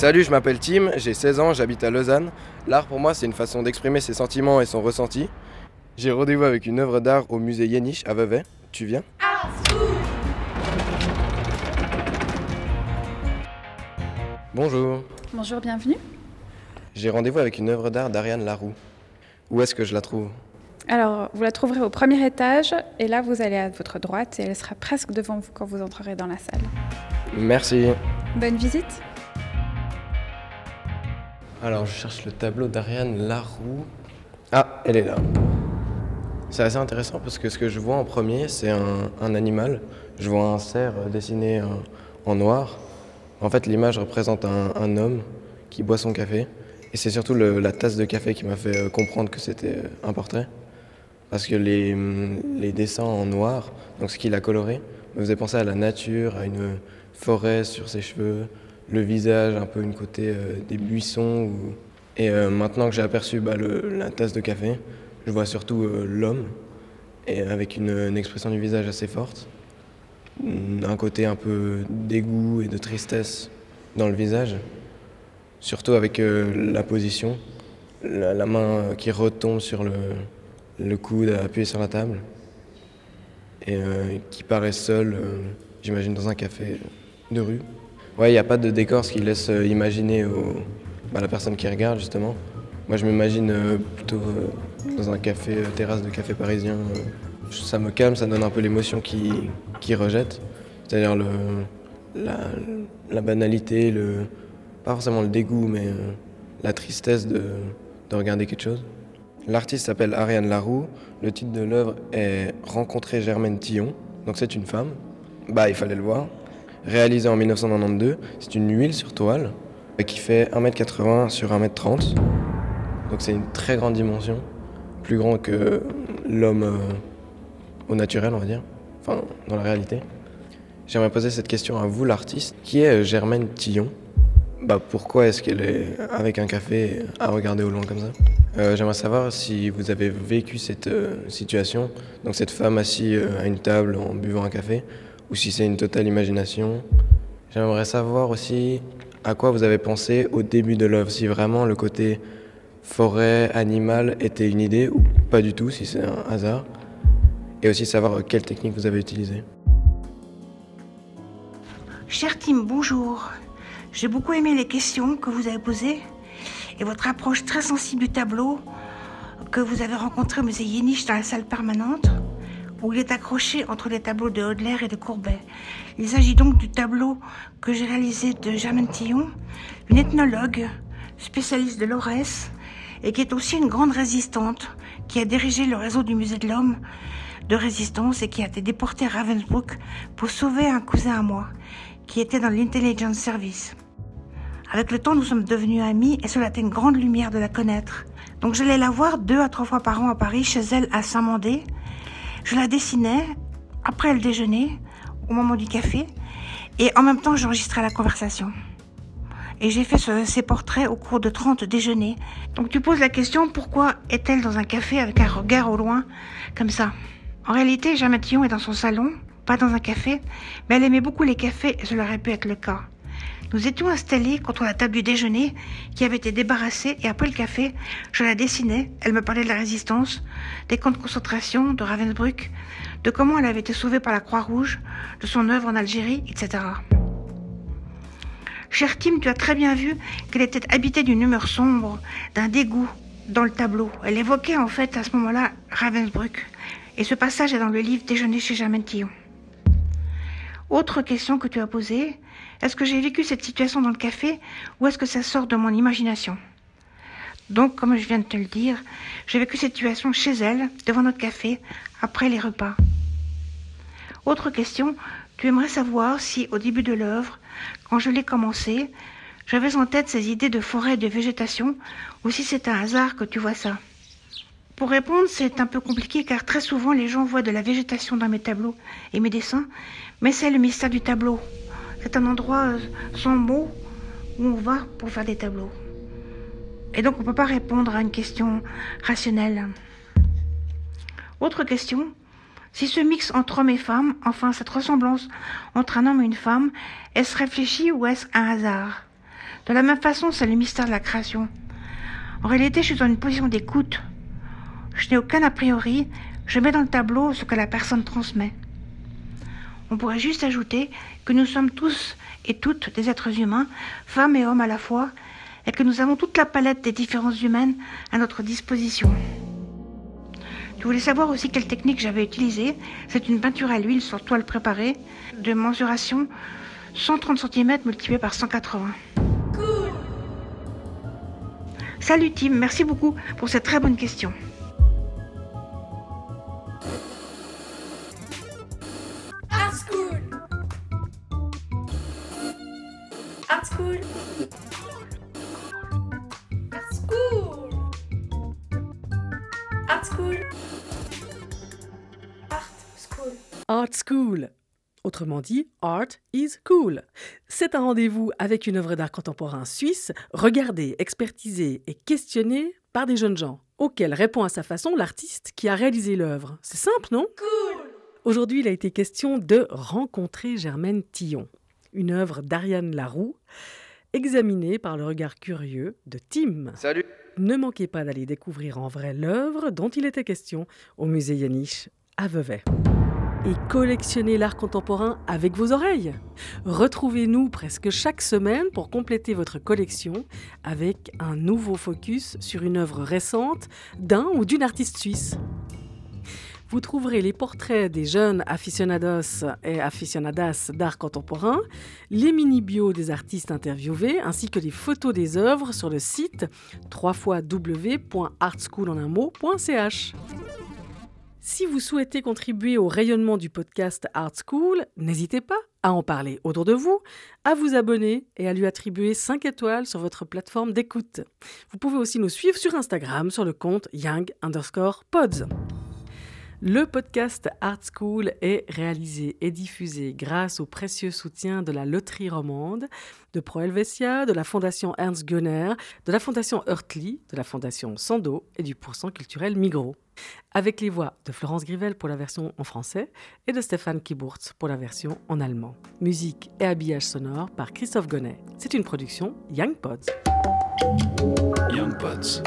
Salut, je m'appelle Tim, j'ai 16 ans, j'habite à Lausanne. L'art pour moi c'est une façon d'exprimer ses sentiments et son ressenti. J'ai rendez-vous avec une œuvre d'art au musée Yeniche à Vevey. Tu viens? Bonjour. Bonjour, bienvenue. J'ai rendez-vous avec une œuvre d'art d'Ariane Laroux. Où est-ce que je la trouve? Alors, vous la trouverez au premier étage et là, vous allez à votre droite et elle sera presque devant vous quand vous entrerez dans la salle. Merci. Bonne visite. Alors, je cherche le tableau d'Ariane Laroux. Ah, elle est là. C'est assez intéressant parce que ce que je vois en premier, c'est un, animal. Je vois un cerf dessiné en, en noir. En fait, l'image représente un, homme qui boit son café. Et c'est surtout la tasse de café qui m'a fait euh, comprendre que c'était euh, un portrait. Parce que les, hum, les dessins en noir, donc ce qu'il a coloré, me faisait penser à la nature, à une forêt sur ses cheveux, le visage, un peu une côté euh, des buissons. Et euh, maintenant que j'ai aperçu bah, la tasse de café, je vois surtout euh, l'homme, et avec une, expression du visage assez forte. Un côté un peu dégoût et de tristesse dans le visage. Surtout avec la position, la, main qui retombe sur le, coude appuyé sur la table et qui paraît seul, j'imagine, dans un café de rue. Ouais, il n'y a pas de décor, ce qui laisse euh, imaginer au, bah, la personne qui regarde, justement. Moi, je m'imagine euh, plutôt euh, dans un café, terrasse de café parisien. ça me calme, ça donne un peu l'émotion qui, qui rejette. C'est-à-dire la, banalité, pas forcément le dégoût, mais la tristesse de, de regarder quelque chose. L'artiste s'appelle Ariane Laroux. Le titre de l'œuvre est Rencontrer Germaine Tillon. Donc c'est une femme. Bah, il fallait le voir. Réalisée en 1992, c'est une huile sur toile euh, qui fait 1m80 sur 1m30. Donc c'est une très grande dimension, plus grand que l'homme euh, au naturel, on va dire, enfin dans la réalité. J'aimerais poser cette question à vous, l'artiste. Qui est euh, Germaine Tillon? Bah, Pourquoi est-ce qu'elle est avec un café à regarder au loin comme ça? J'aimerais savoir si vous avez vécu cette situation, donc cette femme assise à une table en buvant un café, ou si c'est une totale imagination. J'aimerais savoir aussi à quoi vous avez pensé au début de l'œuvre, si vraiment le côté forêt, animal était une idée ou pas du tout, si c'est un hasard. Et aussi savoir quelle technique vous avez utilisée. Cher Tim, bonjour. J'ai beaucoup aimé les questions que vous avez posées et votre approche très sensible du tableau que vous avez rencontré au musée Yéniche dans la salle permanente où il est accroché entre les tableaux de Hodler et de Courbet. Il s'agit donc du tableau que j'ai réalisé de Germaine Tillon, une ethnologue spécialiste de l'Aurès et qui est aussi une grande résistante qui a dirigé le réseau du musée de l'homme de résistance et qui a été déportée à Ravensbrück pour sauver un cousin à moi qui était dans l'intelligence service. Avec le temps, nous sommes devenus amis et cela était une grande lumière de la connaître. Donc j'allais la voir deux à trois fois par an à Paris, chez elle à Saint-Mandé. Je la dessinais après le déjeuner, au moment du café, et en même temps j'enregistrais la conversation. Et j'ai fait ce- ces portraits au cours de 30 déjeuners. Donc tu poses la question pourquoi est-elle dans un café avec un regard au loin, comme ça? En réalité, Jeanne est dans son salon, pas dans un café, mais elle aimait beaucoup les cafés et cela aurait pu être le cas. Nous étions installés contre la table du déjeuner qui avait été débarrassée et après le café, je la dessinais. Elle me parlait de la résistance, des camps de concentration, de Ravensbrück, de comment elle avait été sauvée par la Croix-Rouge, de son œuvre en Algérie, etc. Cher Tim, tu as très bien vu qu'elle était habitée d'une humeur sombre, d'un dégoût dans le tableau. Elle évoquait en fait à ce moment-là Ravensbrück. Et ce passage est dans le livre Déjeuner chez Germaine Tillon. Autre question que tu as posée, est-ce que j'ai vécu cette situation dans le café ou est-ce que ça sort de mon imagination? Donc, comme je viens de te le dire, j'ai vécu cette situation chez elle, devant notre café, après les repas. Autre question, tu aimerais savoir si, au début de l'œuvre, quand je l'ai commencé, j'avais en tête ces idées de forêt et de végétation, ou si c'est un hasard que tu vois ça? Pour répondre, c'est un peu compliqué car très souvent les gens voient de la végétation dans mes tableaux et mes dessins, mais c'est le mystère du tableau. C'est un endroit euh, sans mots où on va pour faire des tableaux. Et donc on ne peut pas répondre à une question rationnelle. Autre question, si ce mix entre hommes et femmes, enfin cette ressemblance entre un homme et une femme, est-ce réfléchi ou est-ce un hasard? De la même façon, c'est le mystère de la création. En réalité, je suis dans une position d'écoute. Je n'ai aucun a priori, je mets dans le tableau ce que la personne transmet. On pourrait juste ajouter que nous sommes tous et toutes des êtres humains, femmes et hommes à la fois, et que nous avons toute la palette des différences humaines à notre disposition. Je voulais savoir aussi quelle technique j'avais utilisée. C'est une peinture à l'huile sur toile préparée de mensuration 130 cm multiplié par 180. Cool Salut Tim, merci beaucoup pour cette très bonne question. Art School. Art School. Art School. Art School. Art School. Autrement dit, Art is Cool. C'est un rendez-vous avec une œuvre d'art contemporain suisse, regardée, expertisée et questionnée par des jeunes gens, auxquels répond à sa façon l'artiste qui a réalisé l'œuvre. C'est simple, non? Cool. Aujourd'hui, il a été question de rencontrer Germaine Tillon, une œuvre d'Ariane Laroux, examinée par le regard curieux de Tim. Salut Ne manquez pas d'aller découvrir en vrai l'œuvre dont il était question au musée Yaniche à Vevey et collectionnez l'art contemporain avec vos oreilles. Retrouvez-nous presque chaque semaine pour compléter votre collection avec un nouveau focus sur une œuvre récente d'un ou d'une artiste suisse. Vous trouverez les portraits des jeunes aficionados et aficionadas d'art contemporain, les mini-bios des artistes interviewés, ainsi que les photos des œuvres sur le site www.artschoolonunmot.ch. Si vous souhaitez contribuer au rayonnement du podcast Art School, n'hésitez pas à en parler autour de vous, à vous abonner et à lui attribuer 5 étoiles sur votre plateforme d'écoute. Vous pouvez aussi nous suivre sur Instagram sur le compte young underscore pods. Le podcast Art School est réalisé et diffusé grâce au précieux soutien de la Loterie Romande, de Pro Helvetia, de la Fondation Ernst Gunner, de la Fondation Hurtli, de la Fondation Sando et du Pourcent culturel Migros. Avec les voix de Florence Grivel pour la version en français et de Stéphane Kiburtz pour la version en allemand. Musique et habillage sonore par Christophe Gonnet. C'est une production Young Pods. Young Pods.